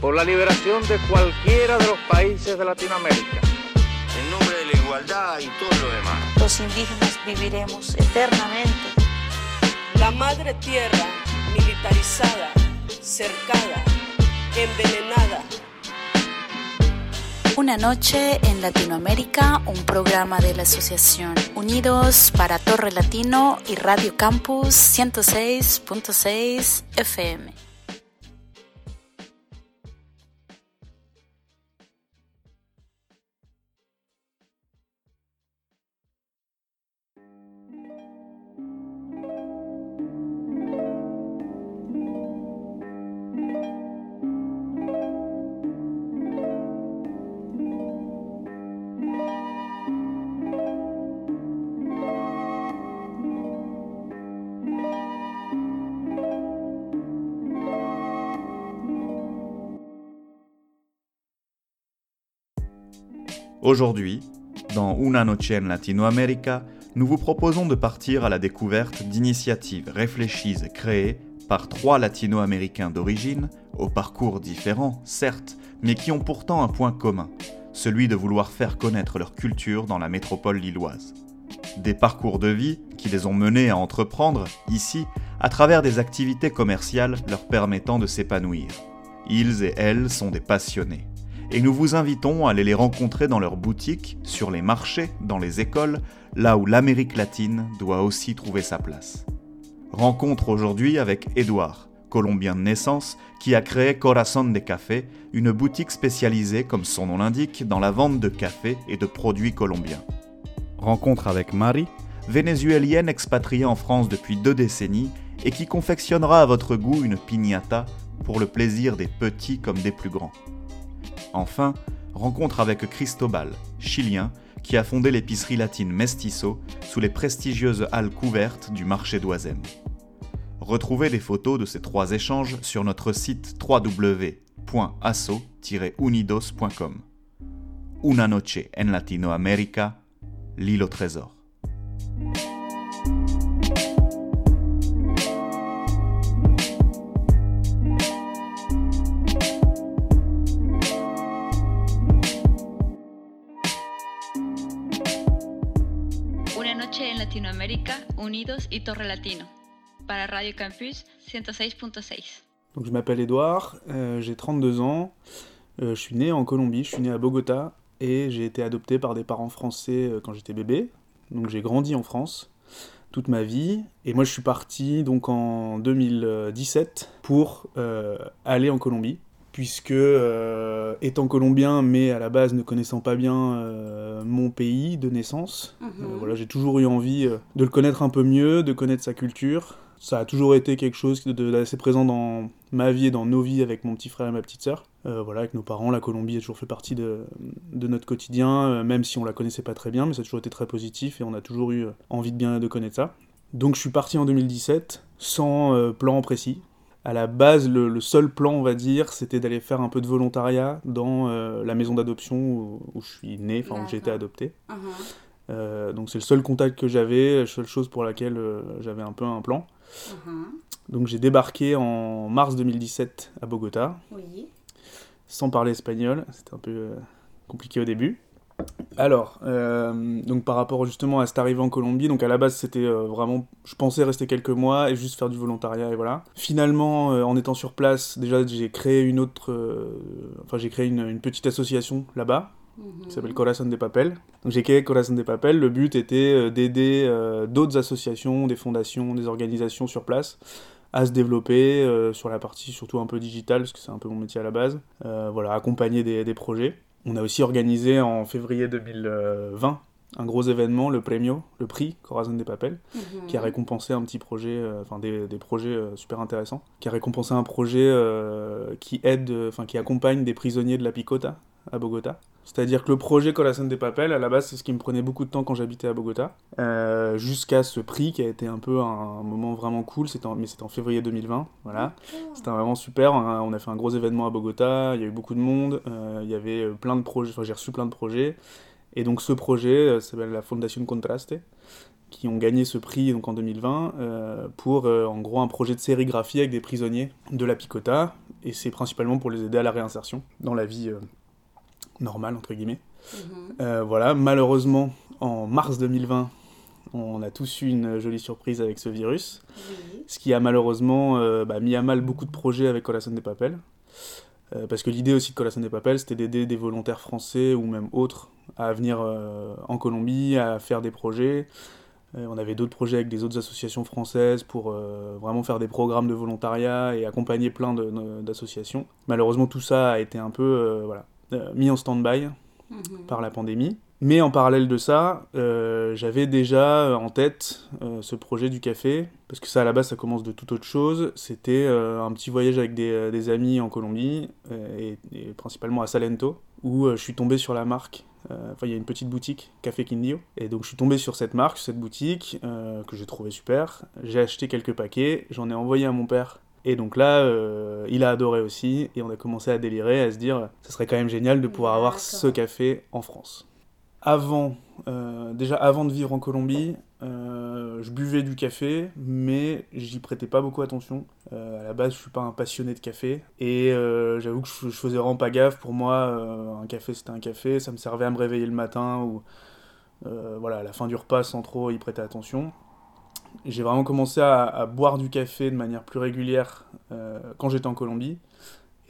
por la liberación de cualquiera de los países de Latinoamérica. En nombre de la igualdad y todo lo demás. Los indígenas viviremos eternamente. La madre tierra militarizada, cercada, envenenada. Una noche en Latinoamérica, un programa de la Asociación Unidos para Torre Latino y Radio Campus 106.6 FM. Aujourd'hui, dans Una Noche en Latinoamérica, nous vous proposons de partir à la découverte d'initiatives réfléchies créées par trois latino-américains d'origine, aux parcours différents, certes, mais qui ont pourtant un point commun, celui de vouloir faire connaître leur culture dans la métropole lilloise. Des parcours de vie qui les ont menés à entreprendre, ici, à travers des activités commerciales leur permettant de s'épanouir. Ils et elles sont des passionnés et nous vous invitons à aller les rencontrer dans leurs boutiques, sur les marchés, dans les écoles, là où l'Amérique latine doit aussi trouver sa place. Rencontre aujourd'hui avec Edouard, colombien de naissance, qui a créé Corazon de Café, une boutique spécialisée, comme son nom l'indique, dans la vente de café et de produits colombiens. Rencontre avec Marie, vénézuélienne expatriée en France depuis deux décennies et qui confectionnera à votre goût une piñata pour le plaisir des petits comme des plus grands. Enfin, rencontre avec Cristobal, chilien, qui a fondé l'épicerie latine Mestizo sous les prestigieuses halles couvertes du marché d'Oisem. Retrouvez des photos de ces trois échanges sur notre site www.asso-unidos.com. Una noche en Latinoamérica, l'île au trésor. Unidos y Torre Latino, para Radio Campus 106.6. Donc je m'appelle Edouard, euh, j'ai 32 ans, euh, je suis né en Colombie, je suis né à Bogota et j'ai été adopté par des parents français euh, quand j'étais bébé. Donc j'ai grandi en France toute ma vie et moi je suis parti donc en 2017 pour aller en Colombie puisque euh, étant colombien, mais à la base ne connaissant pas bien euh, mon pays de naissance, euh, mhm. voilà, j'ai toujours eu envie de le connaître un peu mieux, de connaître sa culture. Ça a toujours été quelque chose d'assez présent dans ma vie et dans nos vies avec mon petit frère et ma petite sœur. voilà, avec nos parents, la Colombie a toujours fait partie de, de notre quotidien, même si on la connaissait pas très bien, mais ça a toujours été très positif et on a toujours eu envie de bien de connaître ça. Donc je suis parti en 2017 sans plan précis, à la base, le, seul plan, on va dire, c'était d'aller faire un peu de volontariat dans euh, la maison d'adoption où, je suis né, enfin où j'ai été adopté. Uh-huh. Euh, donc c'est le seul contact que j'avais, la seule chose pour laquelle euh, j'avais un peu un plan. Uh-huh. Donc j'ai débarqué en mars 2017 à Bogota, sans parler espagnol, c'était un peu compliqué au début. Alors, euh, donc par rapport justement à cette arrivée en Colombie, donc à la base c'était euh, vraiment, je pensais rester quelques mois et juste faire du volontariat et voilà. Finalement, euh, en étant sur place, déjà j'ai créé une autre, enfin j'ai créé une, petite association là-bas qui mhm. s'appelle Corazon de Papel. Donc j'ai créé Corazon de Papel. Le but était d'aider d'autres associations, des fondations, des organisations sur place à se développer sur la partie surtout un peu digitale parce que c'est un peu mon métier à la base. voilà, accompagner des projets. On a aussi organisé en février 2020 un gros événement, le Premio, le prix Corazon des Papel, mhm. qui a récompensé un petit projet, euh, enfin des, projets euh, super intéressants, qui a récompensé un projet euh, qui aide, enfin qui accompagne des prisonniers de la Picota à Bogota. C'est-à-dire que le projet Corazon des Papel, à la base, c'est ce qui me prenait beaucoup de temps quand j'habitais à Bogota, jusqu'à ce prix qui a été un peu un, moment vraiment cool, en, mais c'était en février 2020, voilà. C'était vraiment super, on a fait un gros événement à Bogota, il y a eu beaucoup de monde, il y avait plein de projets, enfin j'ai reçu plein de projets, et donc ce projet euh, s'appelle la Fondation Contraste, qui ont gagné ce prix donc en 2020 euh, pour euh, en gros un projet de sérigraphie avec des prisonniers de la Picota. Et c'est principalement pour les aider à la réinsertion dans la vie normale, entre guillemets. Mhm. voilà, malheureusement, en mars 2020, on a tous eu une jolie surprise avec ce virus, ce qui a malheureusement bah, mis à mal beaucoup de projets avec Corazon des Papels. Euh, parce que l'idée aussi de Corazon des Papels, c'était d'aider des volontaires français ou même autres à venir euh, en Colombie, à faire des projets. Euh, on avait d'autres projets avec des autres associations françaises pour vraiment faire des programmes de volontariat et accompagner plein d'associations. Malheureusement, tout ça a été un peu voilà, mis en stand-by mhm. par la pandémie. Mais en parallèle de ça, euh, j'avais déjà en tête euh, ce projet du café, parce que ça à la base ça commence de toute autre chose. C'était euh, un petit voyage avec des, amis en Colombie, et, principalement à Salento, où je suis tombé sur la marque. Enfin, il y a une petite boutique, Café Quindio. Et donc je suis tombé sur cette marque, cette boutique, que j'ai trouvé super. J'ai acheté quelques paquets, j'en ai envoyé à mon père et donc là, il a adoré aussi, et on a commencé à délirer, à se dire, ce serait quand même génial de pouvoir avoir ce café en France avant, euh, déjà avant de vivre en Colombie, euh, je buvais du café, mais j'y prêtais pas beaucoup attention. Euh, à la base, je suis pas un passionné de café, et j'avoue que je, faisais vraiment pas gaffe. Pour moi, un café c'était un café, ça me servait à me réveiller le matin ou voilà, à la fin du repas sans trop y prêter attention. J'ai vraiment commencé à, boire du café de manière plus régulière quand j'étais en Colombie.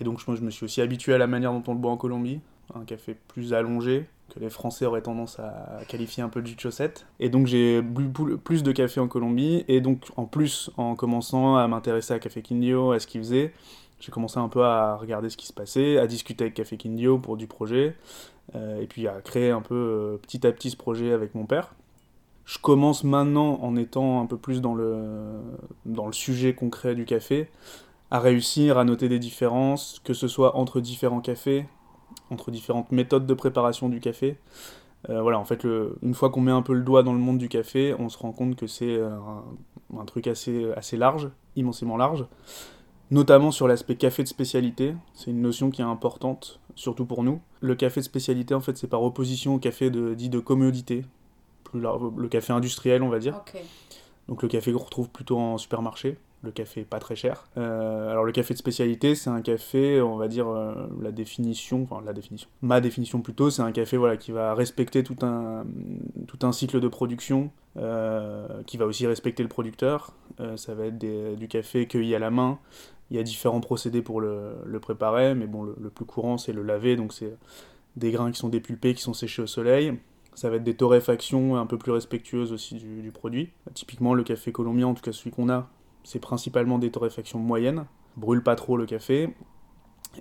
Et donc je, je me suis aussi habitué à la manière dont on le boit en Colombie, un café plus allongé, que les Français auraient tendance à qualifier un peu de de chaussette. Et donc j'ai bu plus de café en Colombie, et donc en plus, en commençant à m'intéresser à Café Quindio, à ce qu'il faisait, j'ai commencé un peu à regarder ce qui se passait, à discuter avec Café Quindio pour du projet, euh, et puis à créer un peu euh, petit à petit ce projet avec mon père. Je commence maintenant, en étant un peu plus dans le, dans le sujet concret du café, à réussir à noter des différences, que ce soit entre différents cafés, entre différentes méthodes de préparation du café. Euh, voilà, en fait, le, une fois qu'on met un peu le doigt dans le monde du café, on se rend compte que c'est euh, un, truc assez, assez large, immensément large, notamment sur l'aspect café de spécialité. C'est une notion qui est importante, surtout pour nous. Le café de spécialité, en fait, c'est par opposition au café dit de commodité, plus le café industriel, on va dire. Donc le café qu'on retrouve plutôt en supermarché le café pas très cher. Euh, alors le café de spécialité, c'est un café, on va dire euh, la définition, enfin la définition, ma définition plutôt, c'est un café voilà qui va respecter tout un tout un cycle de production, euh, qui va aussi respecter le producteur. ça va être du café cueilli à la main. Il y a différents procédés pour le, préparer, mais bon le, plus courant c'est le laver, donc c'est des grains qui sont dépulpés, qui sont séchés au soleil. Ça va être des torréfactions un peu plus respectueuses aussi du, du produit. Typiquement le café colombien, en tout cas celui qu'on a, c'est principalement des torréfactions moyennes, brûle pas trop le café.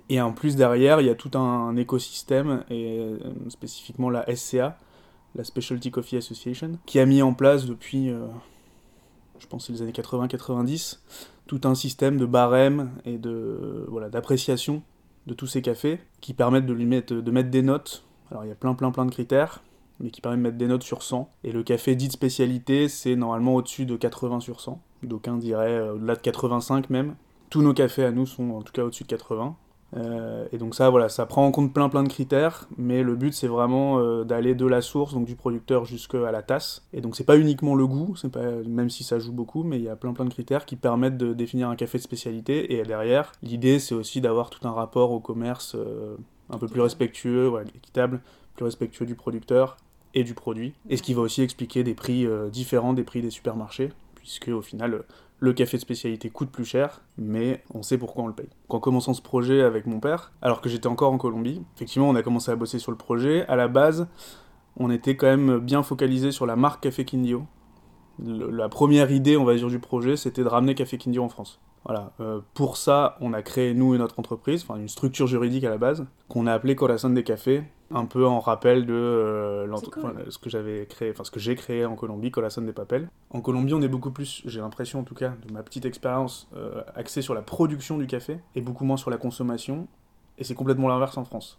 Et en plus derrière, il y a tout un, écosystème, et euh, spécifiquement la SCA, la Specialty Coffee Association, qui a mis en place depuis, euh, je pense, les années 80-90, tout un système de barème et de voilà d'appréciation de tous ces cafés, qui permettent de lui mettre, de mettre des notes. Alors il y a plein plein plein de critères, mais qui permettent de mettre des notes sur 100. Et le café dit de spécialité, c'est normalement au-dessus de 80 sur 100 d'aucuns diraient euh, au-delà de 85 même. Tous nos cafés à nous sont en tout cas au-dessus de 80. Euh, et donc ça, voilà, ça prend en compte plein plein de critères, mais le but c'est vraiment euh, d'aller de la source, donc du producteur jusqu'à la tasse. Et donc c'est pas uniquement le goût, c'est pas même si ça joue beaucoup, mais il y a plein plein de critères qui permettent de définir un café de spécialité. Et derrière, l'idée c'est aussi d'avoir tout un rapport au commerce un peu plus respectueux, équitable, plus respectueux du producteur et du produit. Et ce qui va aussi expliquer des prix différents des prix des supermarchés puisque au final, le café de spécialité coûte plus cher, mais on sait pourquoi on le paye. En commençant ce projet avec mon père, alors que j'étais encore en Colombie, effectivement, on a commencé à bosser sur le projet. À la base, on était quand même bien focalisé sur la marque Café Quindio. la première idée, on va dire, du projet, c'était de ramener Café Quindio en France. Voilà. Euh, pour ça, on a créé, nous et notre entreprise, enfin une structure juridique à la base, qu'on a appelé Corazon des Cafés, un peu en rappel de euh, ce que j'avais créé, enfin ce que j'ai créé en Colombie, Corazon des Papels. En Colombie, on est beaucoup plus, j'ai l'impression en tout cas, de ma petite expérience, euh, axée sur la production du café et beaucoup moins sur la consommation. Et c'est complètement l'inverse en France.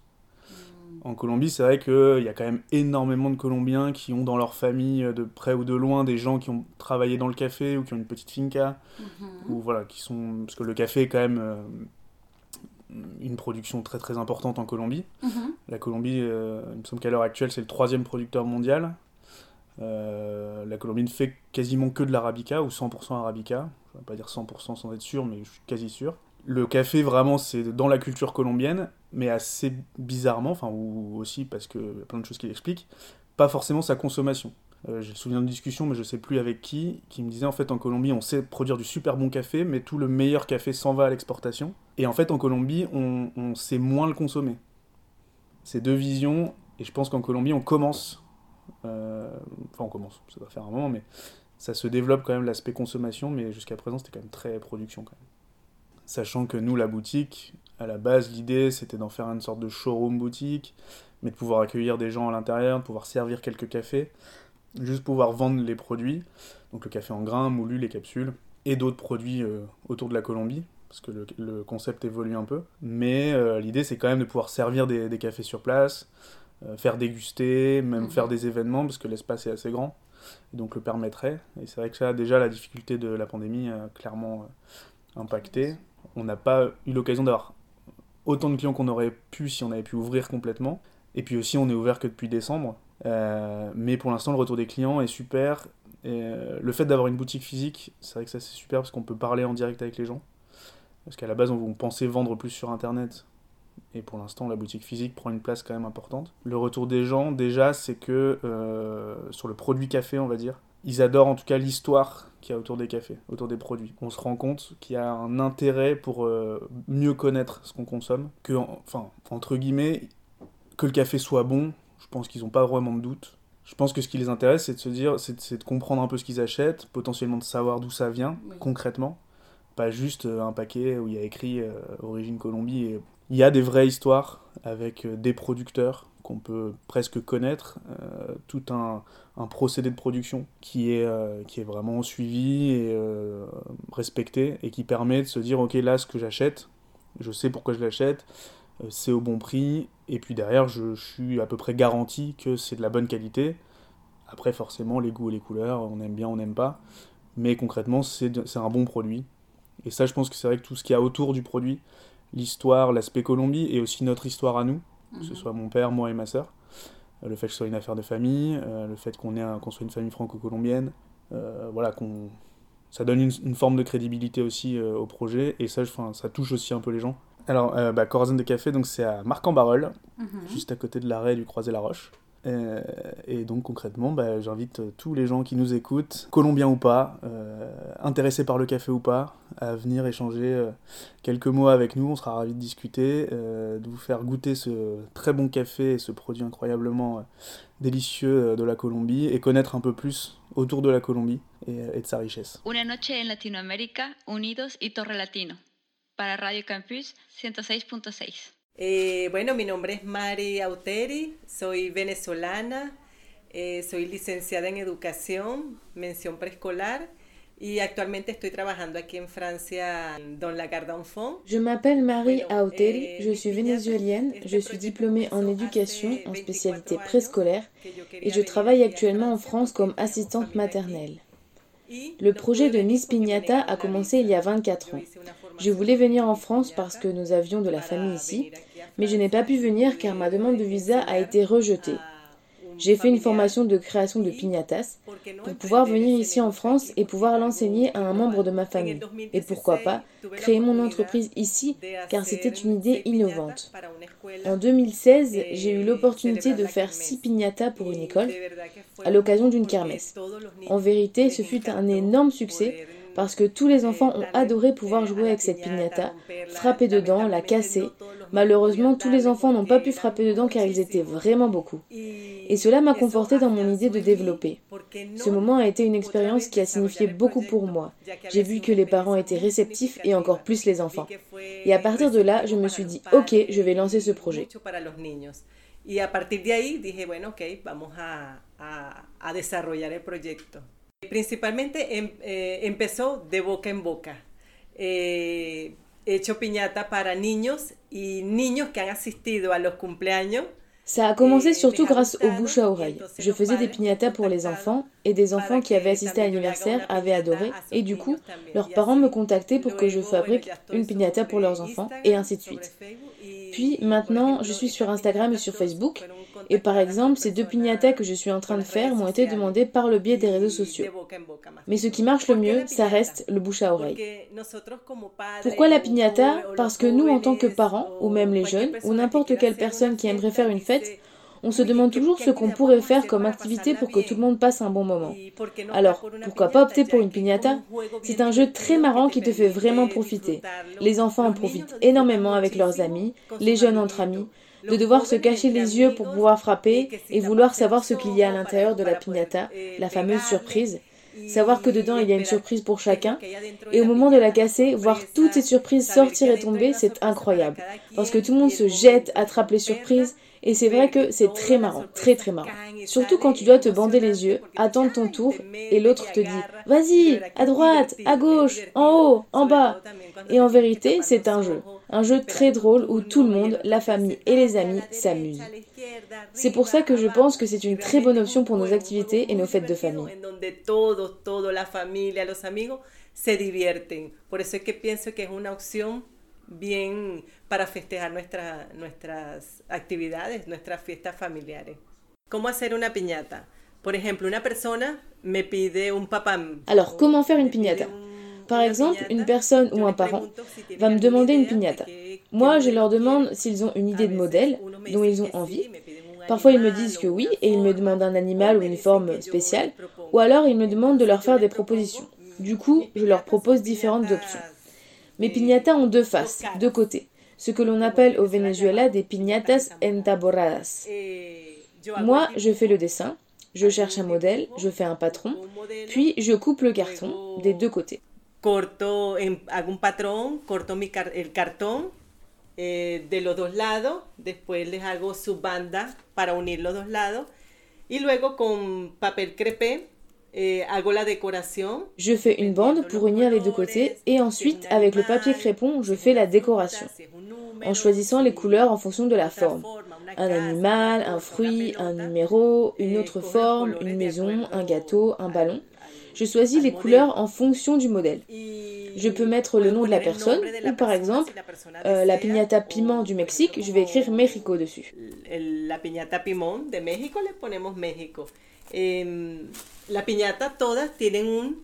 Hmm. En Colombie, c'est vrai qu'il y a quand même énormément de Colombiens qui ont dans leur famille, de près ou de loin, des gens qui ont travaillé dans le café ou qui ont une petite finca, mhm. ou voilà, qui sont parce que le café est quand même euh, une production très très importante en Colombie. Mhm. La Colombie, euh, il me semble qu'à l'heure actuelle, c'est le troisième producteur mondial. Euh, la Colombie ne fait quasiment que de l'arabica ou 100% arabica. Je ne vais pas dire 100% sans être sûr, mais je suis quasi sûr. Le café, vraiment, c'est dans la culture colombienne, mais assez bizarrement, enfin, ou aussi parce qu'il y a plein de choses qui l'expliquent, pas forcément sa consommation. Euh, j'ai le souvenir de discussion, mais je sais plus avec qui, qui me disait en fait en Colombie on sait produire du super bon café, mais tout le meilleur café s'en va à l'exportation. Et en fait en Colombie on, sait moins le consommer. C'est deux visions, et je pense qu'en Colombie on commence, euh, enfin on commence, ça va faire un moment, mais ça se développe quand même l'aspect consommation, mais jusqu'à présent c'était quand même très production quand même. Sachant que nous la boutique, à la base l'idée c'était d'en faire une sorte de showroom boutique, mais de pouvoir accueillir des gens à l'intérieur, de pouvoir servir quelques cafés juste pouvoir vendre les produits, donc le café en grains, moulu, les capsules, et d'autres produits euh, autour de la Colombie, parce que le, concept évolue un peu. Mais euh, l'idée, c'est quand même de pouvoir servir des, cafés sur place, euh, faire déguster, même faire des événements, parce que l'espace est assez grand, et donc le permettrait. Et c'est vrai que ça, déjà, la difficulté de la pandémie a clairement impacté. On n'a pas eu l'occasion d'avoir autant de clients qu'on aurait pu si on avait pu ouvrir complètement. Et puis aussi, on est ouvert que depuis décembre, euh, mais pour l'instant, le retour des clients est super. Euh, le fait d'avoir une boutique physique, c'est vrai que ça c'est super parce qu'on peut parler en direct avec les gens. Parce qu'à la base, on, pensait vendre plus sur Internet. Et pour l'instant, la boutique physique prend une place quand même importante. Le retour des gens, déjà, c'est que euh, sur le produit café, on va dire, ils adorent en tout cas l'histoire qu'il y a autour des cafés, autour des produits. On se rend compte qu'il y a un intérêt pour mieux connaître ce qu'on consomme, que, enfin, entre guillemets, que le café soit bon, je pense qu'ils n'ont pas vraiment de doute. Je pense que ce qui les intéresse, c'est de se dire, c'est de comprendre un peu ce qu'ils achètent, potentiellement de savoir d'où ça vient, concrètement. Pas juste euh, un paquet où il y a écrit euh, Origine Colombie. Et... Il y a des vraies histoires avec euh, des producteurs qu'on peut presque connaître, tout un, un, procédé de production qui est, qui est vraiment suivi et respecté et qui permet de se dire, ok, là, ce que j'achète, je sais pourquoi je l'achète, c'est au bon prix et puis derrière, je, suis à peu près garanti que c'est de la bonne qualité. Après, forcément, les goûts et les couleurs, on aime bien, on n'aime pas. Mais concrètement, c'est un bon produit. Et ça, je pense que c'est vrai que tout ce qu'il y a autour du produit, l'histoire, l'aspect Colombie, et aussi notre histoire à nous, que ce mhm. soit mon père, moi et ma sœur, euh, le fait que ce soit une affaire de famille, euh, le fait qu'on qu soit une famille franco-colombienne, euh, voilà, qu'on ça donne une, forme de crédibilité aussi au projet, et ça, ça touche aussi un peu les gens. Alors, euh, bah, Corazon de Café, donc c'est à Marc-en-Barœul, mhm. juste à côté de l'arrêt du Croisé-la-Roche. Euh, et donc concrètement, bah, j'invite euh, tous les gens qui nous écoutent, colombiens ou pas, intéressés par le café ou pas, à venir échanger quelques mots avec nous. On sera ravis de discuter, de vous faire goûter ce très bon café et ce produit incroyablement délicieux de la Colombie et connaître un peu plus autour de la Colombie et, et de sa richesse. Una noche en Latinoamérica, unidos y Torre Latino. Para Radio Campus 106.6. Eh, bueno, mi nombre es Mari Auteri, soy venezolana, eh, soy licenciada en educación, mención preescolar. Y actualmente estoy trabajando aquí en Francia dans la garde d'enfants. Je m'appelle Marie Auteri, eh, je suis vénézuélienne, je suis diplômée en éducation en spécialité préscolaire et je travaille actuellement en France comme assistante maternelle. Le projet de Miss Pignata a commencé il y a 24 ans. Je voulais venir en France parce que nous avions de la famille ici, mais je n'ai pas pu venir car ma demande de visa a été rejetée. J'ai fait une formation de création de piñatas pour pouvoir venir ici en France et pouvoir l'enseigner à un membre de ma famille. Et pourquoi pas créer mon entreprise ici car c'était une idée innovante. En 2016, j'ai eu l'opportunité de faire six piñatas pour une école à l'occasion d'une kermesse. En vérité, ce fut un énorme succès parce que tous les enfants ont adoré pouvoir jouer avec cette piñata, frapper dedans, la casser. Malheureusement, tous les enfants n'ont pas pu frapper dedans car ils étaient vraiment beaucoup. Et cela m'a conforté dans mon idée de développer. Ce moment a été une expérience qui a signifié beaucoup pour moi. J'ai vu que les parents étaient réceptifs et encore plus les enfants. Et à partir de là, je me suis dit, ok, je vais lancer ce projet. Et à partir de ahí dije, bueno, ok, vamos a, a, a desarrollar. Principalmente em, eh, empezó de boca en boca. Eh, he hecho piñata para niños y niños que han asistido a los cumpleaños. Ça a commencé surtout grâce au bouche à oreille. Je faisais des piñatas pour les enfants et des enfants qui avaient assisté à l'anniversaire avaient adoré et du coup, leurs parents me contactaient pour que je fabrique une piñata pour leurs enfants et ainsi de suite. Puis maintenant, je suis sur Instagram et sur Facebook. Et par exemple, ces deux piñatas que je suis en train de faire m'ont été demandées par le biais des réseaux sociaux. Mais ce qui marche le mieux, ça reste le bouche à oreille. Pourquoi la piñata Parce que nous, en tant que parents, ou même les jeunes, ou n'importe quelle personne qui aimerait faire une fête, on se demande toujours ce qu'on pourrait faire comme activité pour que tout le monde passe un bon moment. Alors, pourquoi pas opter pour une piñata? C'est un jeu très marrant qui te fait vraiment profiter. Les enfants en profitent énormément avec leurs amis, les jeunes entre amis, de devoir se cacher les yeux pour pouvoir frapper et vouloir savoir ce qu'il y a à l'intérieur de la piñata, la fameuse surprise. Savoir que dedans il y a une surprise pour chacun, et au moment de la casser, voir toutes ces surprises sortir et tomber, c'est incroyable. Parce que tout le monde se jette, attrape les surprises, et c'est vrai que c'est très marrant, très très marrant. Surtout quand tu dois te bander les yeux, attendre ton tour et l'autre te dit Vas-y, à droite, à gauche, en haut, en bas. Et en vérité, c'est un jeu. Un jeu très drôle où tout le monde, la famille et les amis s'amusent. C'est pour ça que je pense que c'est une très bonne option pour nos activités et nos fêtes de famille. se divierten. Por eso es que pienso que es una opción bien para festejar nuestra, nuestras actividades, nuestras fiestas familiares. ¿Cómo hacer una piñata? Por ejemplo, una persona me pide un papá. Alors, comment faire une piñata? Par exemple, une personne ou un parent va me demander une piñata. Moi, je leur demande s'ils ont une idée de modèle dont ils ont envie. Parfois, ils me disent que oui et ils me demandent un animal ou une forme spéciale, ou alors ils me demandent de leur faire des propositions. Du coup, je leur propose différentes options. Mes piñatas ont deux faces, deux côtés, ce que l'on appelle au Venezuela des piñatas entaboradas. Moi, je fais le dessin, je cherche un modèle, je fais un patron, puis je coupe le carton des deux côtés. Corto, hago un patrón, corto mi el cartón eh, de los dos lados, después les hago su banda para unir los dos lados y luego con papel crepé eh, je fais une bande pour unir les deux côtés et ensuite avec le papier crépon je fais la décoration en choisissant les couleurs en fonction de la forme. Un animal, un fruit, un numéro, une autre forme, une maison, un gâteau, un ballon. Je choisis les couleurs en fonction du modèle. Je peux mettre le nom de la personne ou par exemple euh, la piñata piment du Mexique, je vais écrire Mexico dessus. La piñata piment de México le ponemos México. La piñata todas tienen un,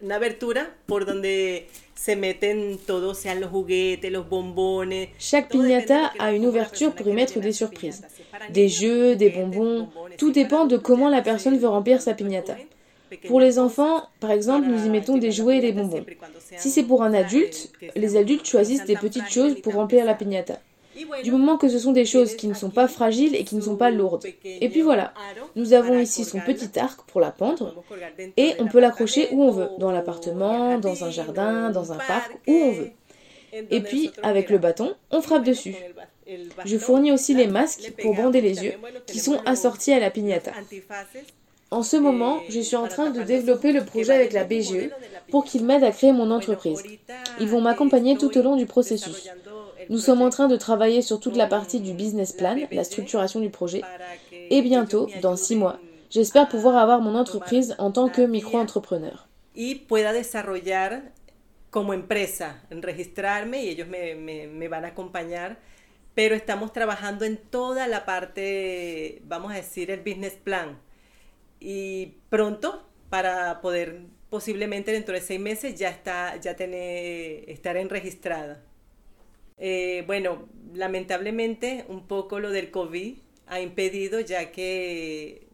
una abertura por donde se meten todos, sean los juguetes, los bombones. Chaque piñata a une ouverture pour y mettre des surprises. Des jeux, des bonbons, tout dépend de comment la personne veut remplir sa piñata. Pour les enfants, par exemple, nous y mettons des jouets et des bonbons. Si c'est pour un adulte, les adultes choisissent des petites choses pour remplir la piñata du moment que ce sont des choses qui ne sont pas fragiles et qui ne sont pas lourdes. Et puis voilà, nous avons ici son petit arc pour la pendre et on peut l'accrocher où on veut, dans l'appartement, dans un jardin, dans un parc, où on veut. Et puis, avec le bâton, on frappe dessus. Je fournis aussi les masques pour bander les yeux, qui sont assortis à la piñata. En ce moment, je suis en train de développer le projet avec la BGE pour qu'ils m'aident à créer mon entreprise. Ils vont m'accompagner tout au long du processus. Nous sommes en train de travailler sur toute la partie du business plan, la structuration du projet. Et bientôt, dans six mois, j'espère pouvoir avoir mon entreprise en tant que micro-entrepreneur. Y pueda desarrollar como empresa, registrarme y ellos me, me, me van a acompañar. Pero estamos trabajando en toda la parte, vamos a decir, el business plan. Y pronto, para poder posiblemente dentro de seis meses ya está, ya. Eh, bueno, lamentablemente un poco lo del COVID a impedido ya que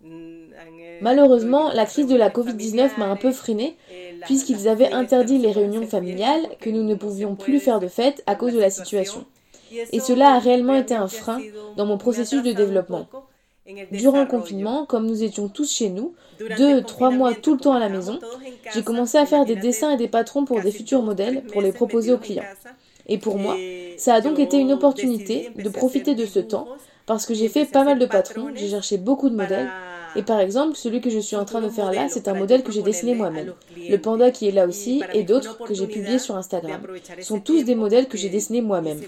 Malheureusement, la crise de la Covid-19 m'a un peu freiné eh, puisqu'ils avaient interdit les réunions familiales, que nous ne pouvions plus faire de fêtes à cause de la situation. Et cela a réellement été un frein dans mon processus de développement. Durant le confinement, comme nous étions tous chez nous, deux, trois mois tout le temps à la maison, j'ai commencé à faire des dessins et des patrons pour des futurs modèles pour les proposer aux clients. Et pour moi, ça a donc été une opportunité de profiter de ce temps parce que j'ai fait pas mal de patrons, j'ai cherché beaucoup de modèles. Et par exemple, celui que je suis en train de faire là, c'est un modèle que j'ai dessiné moi-même. Le panda qui est là aussi et d'autres que j'ai publiés sur Instagram sont tous des modèles que j'ai dessinés moi-même.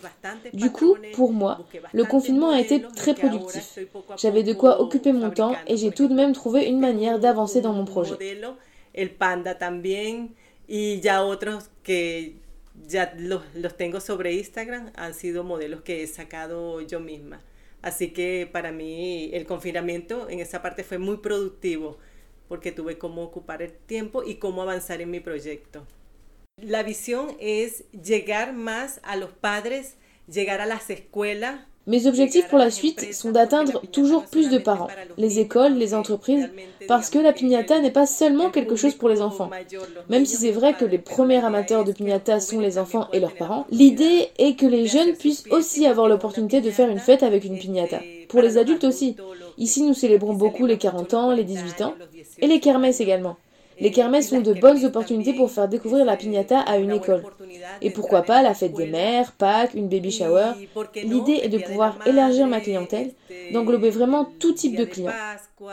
Du coup, pour moi, le confinement a été très productif. J'avais de quoi occuper mon temps et j'ai tout de même trouvé une manière d'avancer dans mon projet. Ya los, los tengo sobre Instagram, han sido modelos que he sacado yo misma. Así que para mí el confinamiento en esa parte fue muy productivo porque tuve cómo ocupar el tiempo y cómo avanzar en mi proyecto. La visión es llegar más a los padres, llegar a las escuelas, Mes objectifs pour la suite sont d'atteindre toujours plus de parents, les écoles, les entreprises, parce que la piñata n'est pas seulement quelque chose pour les enfants. Même si c'est vrai que les premiers amateurs de piñata sont les enfants et leurs parents, l'idée est que les jeunes puissent aussi avoir l'opportunité de faire une fête avec une piñata. Pour les adultes aussi. Ici, nous célébrons beaucoup les 40 ans, les 18 ans, et les kermesses également. Les kermesses sont de bonnes opportunités pour faire découvrir la piñata à une école. Et pourquoi pas la fête des mères, Pâques, une baby shower. L'idée est de pouvoir élargir ma clientèle, d'englober vraiment tout type de clients.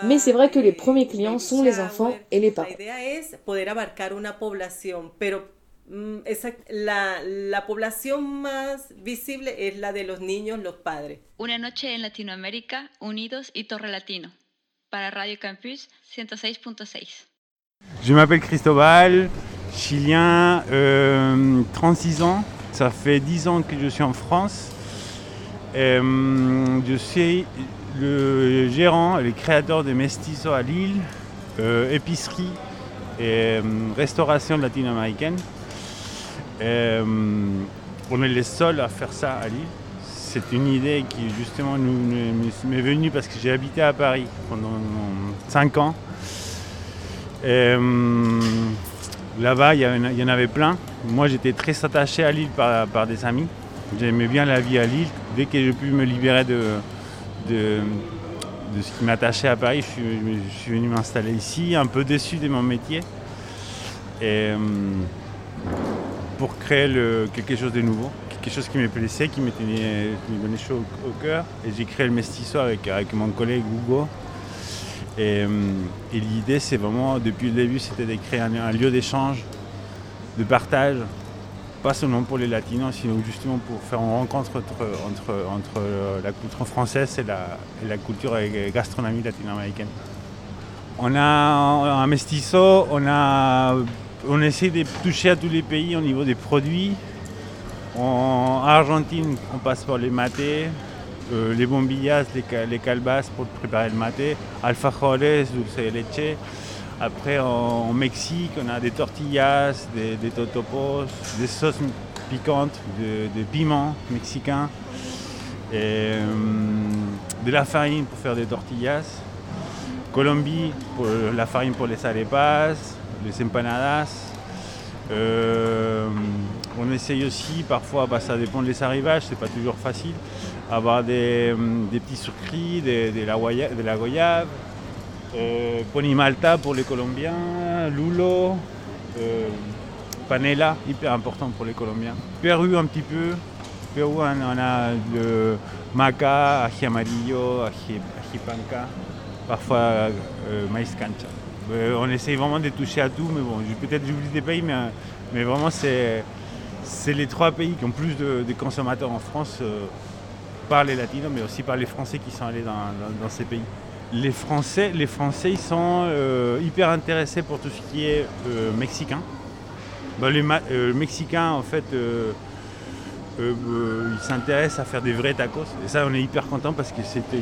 Mais c'est vrai que les premiers clients sont les enfants et les parents. Mm, la, la, población más visible es la de los niños, los padres. Una noche en Latinoamérica, unidos y Torre Latino. Para Radio Campus 106.6. Je m'appelle Cristobal, chilien, 36 euh, ans. Ça fait 10 ans que je suis en France. Euh, je suis le gérant et le créateur de Mestizo à Lille, euh, épicerie et restauration latino-américaine. on est les seuls à faire ça à Lille. C'est une idée qui justement m'est venue parce que j'ai habité à Paris pendant 5 ans. Euh, là-bas, il y, en avait plein. Moi, j'étais très attaché à Lille par, des amis. J'aimais bien la vie à Lille. Dès que j'ai pu me libérer de, de, ce qui m'attachait à Paris, je suis, venu m'installer ici, un peu déçu de mon métier. Et, pour créer quelque chose de nouveau, quelque chose qui me plaisait, qui me tenait, chaud au, cœur. Et j'ai créé le Mestizo avec, avec mon collègue Hugo. Euh, et, l'idée, c'est vraiment, depuis le début, c'était de créer un, lieu d'échange, de partage, pas seulement pour les latinos, sinon justement pour faire une rencontre entre, entre, la culture française et la, culture et gastronomie latino-américaine. On a un mestizo, on, a, on essaie de toucher à tous les pays au niveau des produits. En Argentine, on passe par les matés, euh, les bombillas, les, calbas pour préparer le maté, alfajores, dulce de leche. Après, en, Mexique, on a des tortillas, des, totopos, des sauces piquantes, des piments mexicains, euh, de la farine pour faire des tortillas. Colombie, la farine pour les arepas, les empanadas. Euh, on essaye aussi, parfois, bah, ça dépend des arrivages, c'est pas toujours facile, avoir des, hum, petits sucreries, de, la, de la goyave, euh, Ponimalta pour les Colombiens, Lulo, euh, Panela, hyper important pour les Colombiens. Pérou un petit peu. Pérou, on a le maca, ají amarillo, ají, panca, parfois euh, maïs cancha. Euh, on essaye vraiment de toucher à tout, mais bon, peut-être j'oublie des pays, mais, mais vraiment c'est, les trois pays qui ont plus de, consommateurs en France par les latinos, mais aussi par les Français qui sont allés dans, ces pays. Les Français, les Français ils sont euh, hyper intéressés pour tout ce qui est euh, mexicain. Bah, les euh, Mexicains, en fait, ils s'intéressent à faire des vrais tacos. Et ça, on est hyper content parce que c'était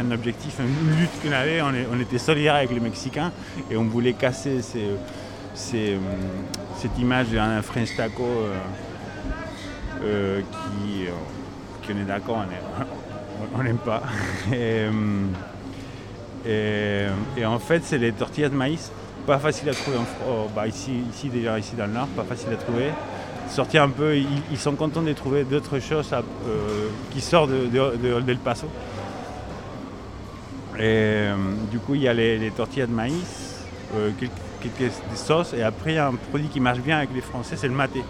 un objectif, une lutte qu'on avait. On, était solidaires avec les Mexicains et on voulait casser cette image d'un French taco qui on est d'accord, on n'aime pas. Et, en fait, c'est les tortillas de maïs, pas facile à trouver en oh, bah, ici, ici déjà ici dans le nord, pas facile à trouver. Sortir un peu, ils, sont contents de trouver d'autres choses euh, qui sortent de, Del Paso. Et du coup, il y a les, tortillas de maïs, euh, quelques, sauces, et après, il y a un produit qui marche bien avec les Français, c'est le maté.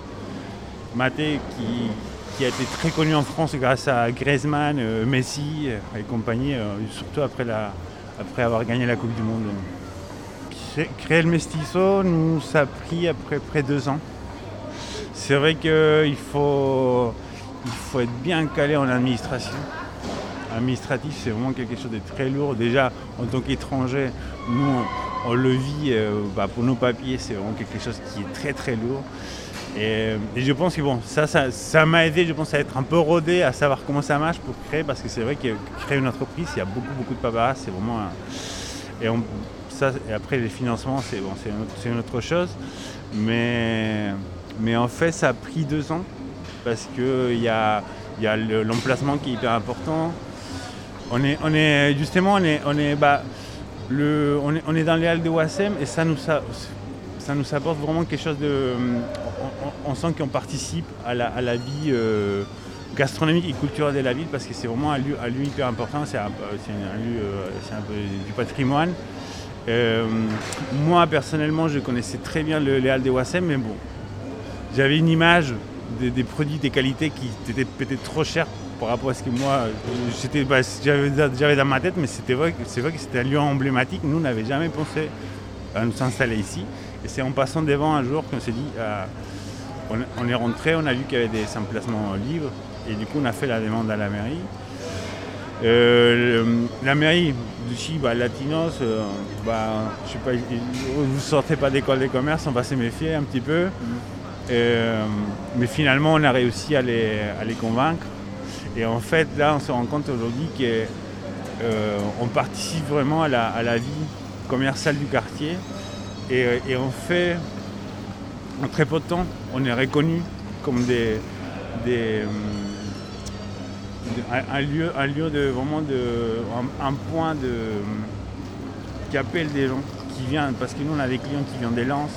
Maté qui, qui a été très connu en France grâce à Griezmann, euh, Messi euh, et compagnie, euh, surtout après, la, après avoir gagné la Coupe du Monde. Créer le Mestizo, nous, a pris peu près deux ans. C'est vrai qu'il faut, il faut être bien calé en administration. Administratif, c'est vraiment quelque chose de très lourd. Déjà, en tant qu'étranger, nous, on, le vit, bah, pour nos papiers, c'est vraiment quelque chose qui est très très lourd. Et, je pense que bon, ça, ça, m'a aidé, je pense, à être un peu rodé, à savoir comment ça marche pour créer, parce que c'est vrai que créer une entreprise, il y a beaucoup, beaucoup de paparazzi, c'est vraiment. et, ça, et après, les financements, c'est bon, c'est une, autre chose. Mais, mais en fait, ça a pris deux ans, parce qu'il y a, y a l'emplacement qui est hyper important. On est, on est justement, on est, on est, bah, le, on est, on est dans les halles de Wassem et ça nous, ça, ça nous apporte vraiment quelque chose de on, sent qu'on participe à la, vie euh, gastronomique et culturelle de la ville parce que c'est vraiment un lieu, hyper important, c'est un, lieu euh, peu du patrimoine. Euh, moi personnellement je connaissais très bien le, les Halles de Wassem, mais bon, j'avais une image des, produits des qualités qui étaient peut-être trop chers par rapport à ce que moi bah, j'avais dans ma tête, mais c'est vrai que c'était un lieu emblématique. Nous, on n'avait jamais pensé à nous installer ici. Et c'est en passant devant un jour qu'on s'est dit, on, est rentré, on a vu qu'il y avait des emplacements libres et du coup on a fait la demande à la mairie. Euh, la mairie du bah, Latinos, euh, bah, je sais pas, vous sortez pas d'école de commerce, on va se méfier un petit peu. Mm. Euh, mais finalement, on a réussi à les, convaincre. Et en fait, là, on se rend compte aujourd'hui qu'on participe vraiment à la, vie commerciale du quartier. Et on fait en très peu de temps, on est reconnu comme des, euh, un, lieu, un lieu de vraiment un, point qui appelle des gens qui viennent, parce que nous on a des clients qui viennent des Lances,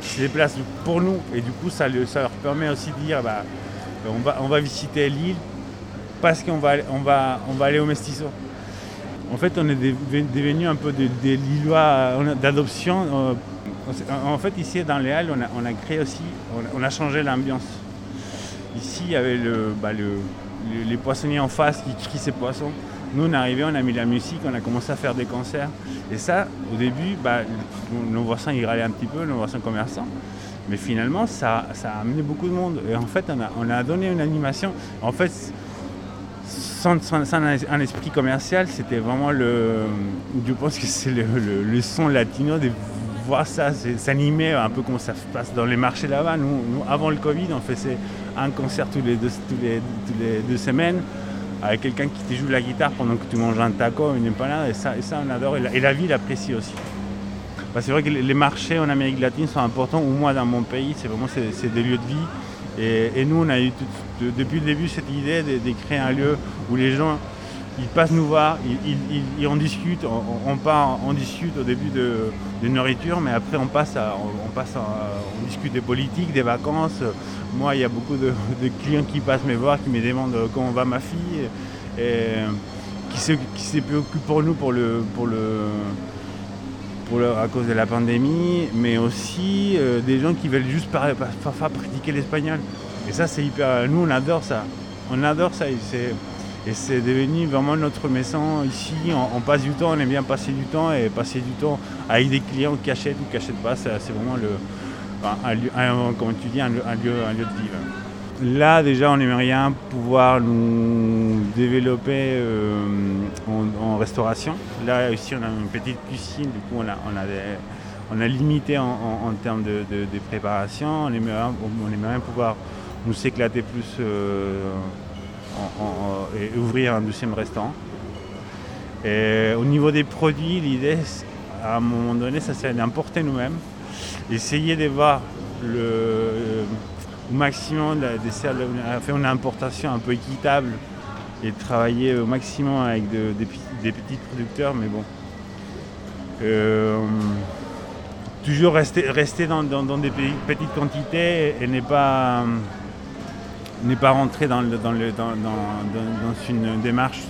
qui se déplacent pour nous, et du coup ça, leur permet aussi de dire bah, on, va, visiter l'île parce qu'on va, va aller au Mestizo. En fait, on est devenu un peu des, Lillois d'adoption euh, en fait, ici, dans les Halles, on a, créé aussi, on, a changé l'ambiance. Ici, il y avait bah, les poissonniers en face qui crient ses poissons. Nous, on est arrivé, on a mis la musique, on a commencé à faire des concerts. Et ça, au début, bah, nos voisins, ils râlaient un petit peu, nos voisins commerçants. Mais finalement, ça, a amené beaucoup de monde. Et en fait, on a, donné une animation. En fait, sans, un esprit commercial, c'était vraiment le. Je pense que c'est le, son latino des voir ça s'animer un peu comme ça se passe dans les marchés là-bas. Nous, avant le Covid, on faisait un concert tous les deux, semaines avec quelqu'un qui te joue la guitare pendant que tu manges un taco, une empanade, et ça, on adore. Et la, ville apprécie aussi. Bah, c'est vrai que les marchés en Amérique latine sont importants, ou moi dans mon pays, c'est vraiment c'est des lieux de vie. Et, nous, on a eu depuis le début cette idée de, créer un lieu où les gens ils passent nous voir, ils, on, part, on discute au début de, nourriture, mais après on passe, passe on discute des politiques, des vacances. Moi, il y a beaucoup de, clients qui passent me voir, qui me demandent comment va ma fille, qui se, qui préoccupent pour nous pour le, pour le, à cause de la pandémie, mais aussi euh, des gens qui veulent juste parfois pratiquer l'espagnol. Et ça, c'est hyper. Nous, on adore ça. On adore ça. Et c'est devenu vraiment notre maison ici. On, passe du temps, on aime bien passer du temps et passer du temps avec des clients qui achètent ou qui n'achètent pas. C'est vraiment le, un, lieu, tu dis, un, lieu, un lieu de vivre. Là, déjà, on aimerait bien pouvoir nous développer euh, en, restauration. Là, ici, on a une petite cuisine, du coup, on a, on a, on a limité en, termes de, préparation. On aimerait, on aimerait pouvoir nous éclater plus. Euh, et ouvrir un deuxième restaurant. Et au niveau des produits, l'idée, à un moment donné, ça serait d'importer nous-mêmes, essayer de voir le, au maximum, de, faire une importation un peu équitable et travailler au maximum avec des, petits producteurs, mais bon. Euh, toujours rester, rester dans, des petites quantités et, ne pas n'est pas rentré dans, dans, une démarche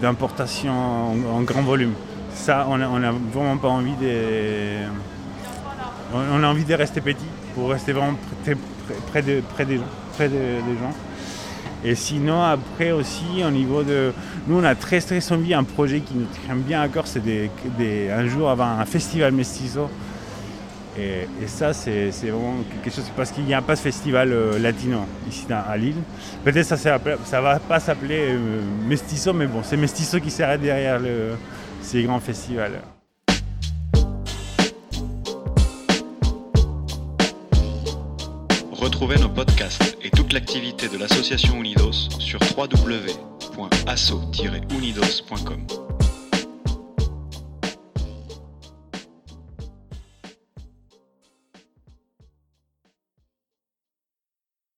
d'importation en, grand volume. Ça, on n'a vraiment pas envie de. On a envie de rester petit pour rester vraiment près, de, près, des, près des gens. Et sinon, après aussi, au niveau de. Nous, on a très très envie, un projet qui nous tient bien à cœur, c'est un jour avant un festival mestizo et, ça, c'est vraiment quelque chose, parce qu'il n'y a pas de festival euh, latino ici à Lille. Peut-être ça ne va pas s'appeler euh, Mestizo, mais bon, c'est Mestizo qui serait derrière ces grands festivals. Retrouvez nos podcasts et toute l'activité de l'association Unidos sur www.asso-unidos.com.